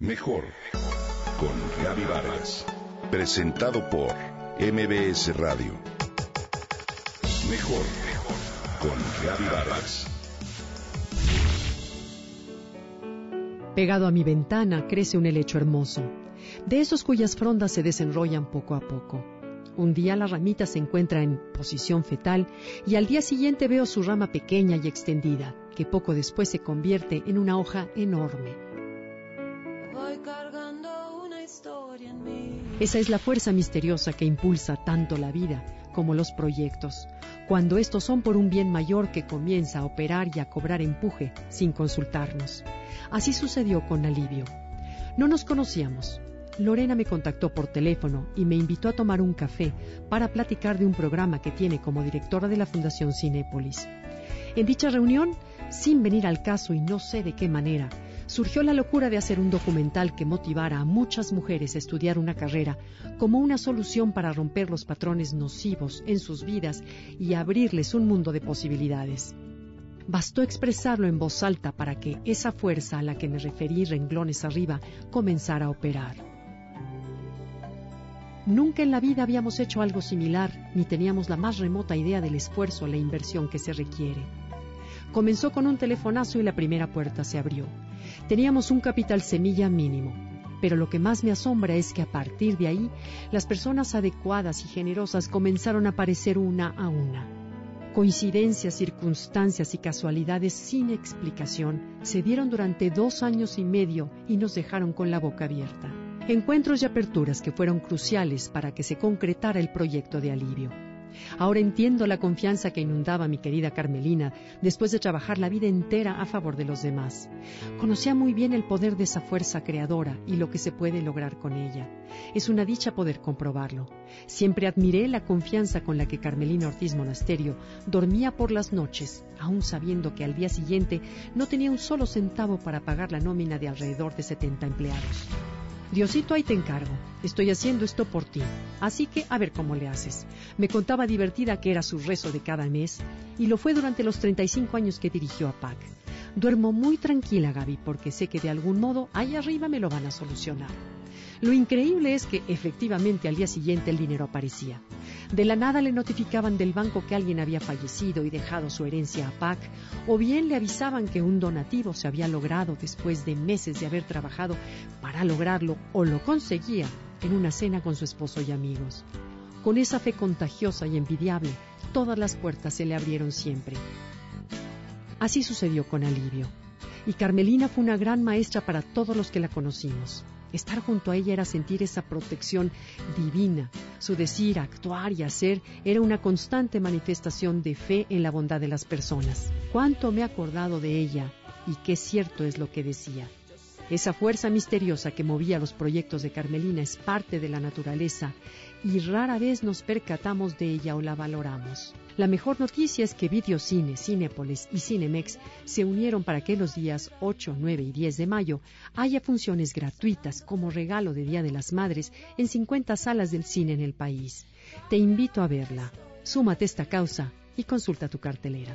Mejor con Gaby Vargas. Presentado por MBS Radio. Mejor con Gaby Vargas. Pegado a mi ventana crece un helecho hermoso, de esos cuyas frondas se desenrollan poco a poco. Un día la ramita se encuentra en posición fetal y al día siguiente veo su rama pequeña y extendida, que poco después se convierte en una hoja enorme. Esa es la fuerza misteriosa que impulsa tanto la vida como los proyectos, cuando estos son por un bien mayor que comienza a operar y a cobrar empuje sin consultarnos. Así sucedió con Alivio. No nos conocíamos. Lorena me contactó por teléfono y me invitó a tomar un café para platicar de un programa que tiene como directora de la Fundación Cinépolis. En dicha reunión, sin venir al caso y no sé de qué manera, surgió la locura de hacer un documental que motivara a muchas mujeres a estudiar una carrera como una solución para romper los patrones nocivos en sus vidas y abrirles un mundo de posibilidades. Bastó expresarlo en voz alta para que esa fuerza a la que me referí renglones arriba comenzara a operar. Nunca en la vida habíamos hecho algo similar, ni teníamos la más remota idea del esfuerzo o la inversión que se requiere. Comenzó con un telefonazo y la primera puerta se abrió. Teníamos un capital semilla mínimo, pero lo que más me asombra es que a partir de ahí las personas adecuadas y generosas comenzaron a aparecer una a una. Coincidencias, circunstancias y casualidades sin explicación se dieron durante dos años y medio y nos dejaron con la boca abierta. Encuentros y aperturas que fueron cruciales para que se concretara el proyecto de alivio. Ahora entiendo la confianza que inundaba mi querida Carmelina después de trabajar la vida entera a favor de los demás. Conocía muy bien el poder de esa fuerza creadora y lo que se puede lograr con ella. Es una dicha poder comprobarlo. Siempre admiré la confianza con la que Carmelina Ortiz Monasterio dormía por las noches, aun sabiendo que al día siguiente no tenía un solo centavo para pagar la nómina de alrededor de 70 empleados. Diosito, ahí te encargo. Estoy haciendo esto por ti. Así que a ver cómo le haces. Me contaba divertida que era su rezo de cada mes y lo fue durante los 35 años que dirigió a PAC. Duermo muy tranquila, Gaby, porque sé que de algún modo ahí arriba me lo van a solucionar. Lo increíble es que efectivamente al día siguiente el dinero aparecía. De la nada le notificaban del banco que alguien había fallecido y dejado su herencia a PAC, o bien le avisaban que un donativo se había logrado después de meses de haber trabajado para lograrlo o lo conseguía en una cena con su esposo y amigos. Con esa fe contagiosa y envidiable, todas las puertas se le abrieron siempre. Así sucedió con Alivio. Y Carmelina fue una gran maestra para todos los que la conocimos. Estar junto a ella era sentir esa protección divina. Su decir, actuar y hacer era una constante manifestación de fe en la bondad de las personas. Cuánto me he acordado de ella y qué cierto es lo que decía. Esa fuerza misteriosa que movía los proyectos de Carmelina es parte de la naturaleza y rara vez nos percatamos de ella o la valoramos. La mejor noticia es que Videocine, Cinépolis y Cinemex se unieron para que los días 8, 9 y 10 de mayo haya funciones gratuitas como regalo de Día de las Madres en 50 salas del cine en el país. Te invito a verla. Súmate esta causa y consulta tu cartelera.